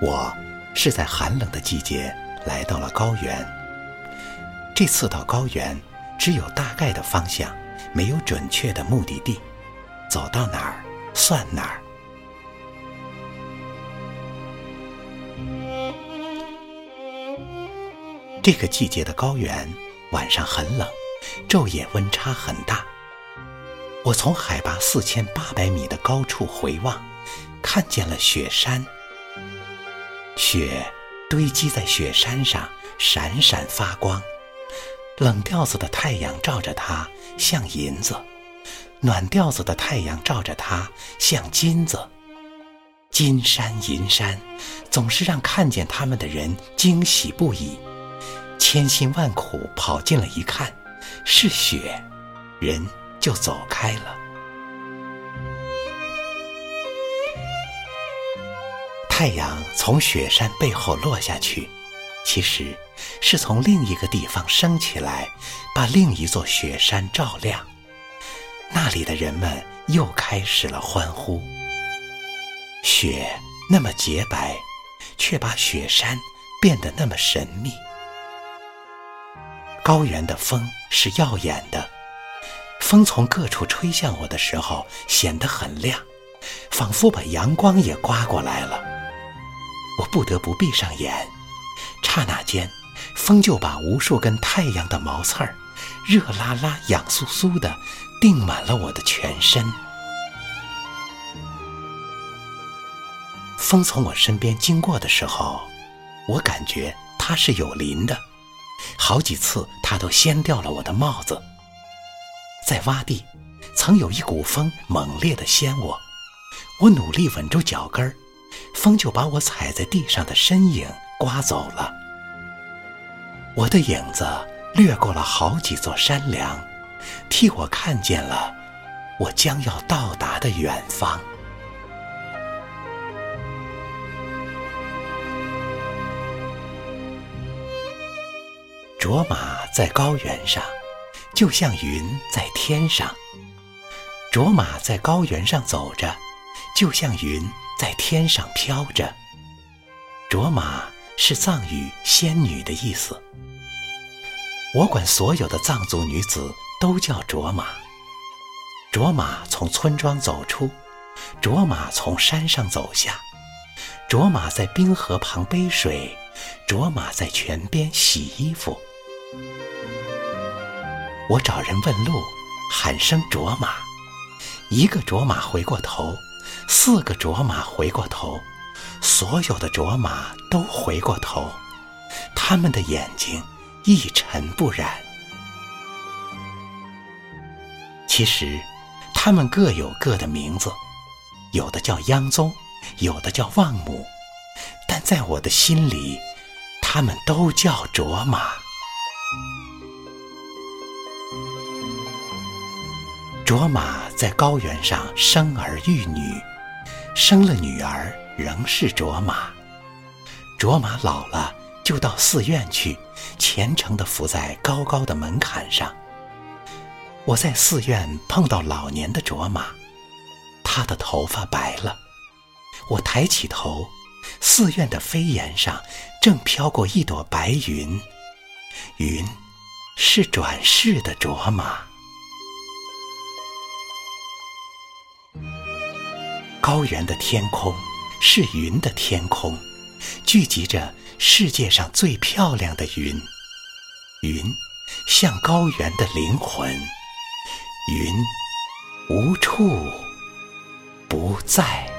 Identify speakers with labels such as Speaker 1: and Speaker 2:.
Speaker 1: 我是在寒冷的季节来到了高原。这次到高原，只有大概的方向，没有准确的目的地，走到哪儿算哪儿。这个季节的高原晚上很冷，昼夜温差很大。我从海拔四千八百米的高处回望，看见了雪山。雪堆积在雪山上，闪闪发光。冷调子的太阳照着它，像银子；暖调子的太阳照着它，像金子。金山银山，总是让看见它们的人惊喜不已。千辛万苦跑进了一看，是雪，人就走开了。太阳从雪山背后落下去，其实是从另一个地方升起来，把另一座雪山照亮。那里的人们又开始了欢呼。雪那么洁白，却把雪山变得那么神秘。高原的风是耀眼的，风从各处吹向我的时候，显得很亮，仿佛把阳光也刮过来了。我不得不闭上眼，刹那间，风就把无数根太阳的毛刺儿，热辣辣、痒酥酥的，钉满了我的全身。风从我身边经过的时候，我感觉它是有鳞的，好几次它都掀掉了我的帽子。在洼地，曾有一股风猛烈的掀我，我努力稳住脚跟儿。风就把我踩在地上的身影刮走了，我的影子掠过了好几座山梁，替我看见了我将要到达的远方。卓玛在高原上，就像云在天上；卓玛在高原上走着，就像云。在天上飘着，卓玛是藏语“仙女”的意思。我管所有的藏族女子都叫卓玛。卓玛从村庄走出，卓玛从山上走下，卓玛在冰河旁背水，卓玛在泉边洗衣服。我找人问路，喊声卓玛，一个卓玛回过头。四个卓玛回过头，所有的卓玛都回过头，他们的眼睛一尘不染。其实，他们各有各的名字，有的叫央宗，有的叫旺姆，但在我的心里，他们都叫卓玛。卓玛在高原上生儿育女。生了女儿，仍是卓玛。卓玛老了，就到寺院去，虔诚地伏在高高的门槛上。我在寺院碰到老年的卓玛，她的头发白了。我抬起头，寺院的飞檐上正飘过一朵白云，云是转世的卓玛。高原的天空是云的天空，聚集着世界上最漂亮的云。云像高原的灵魂，云无处不在。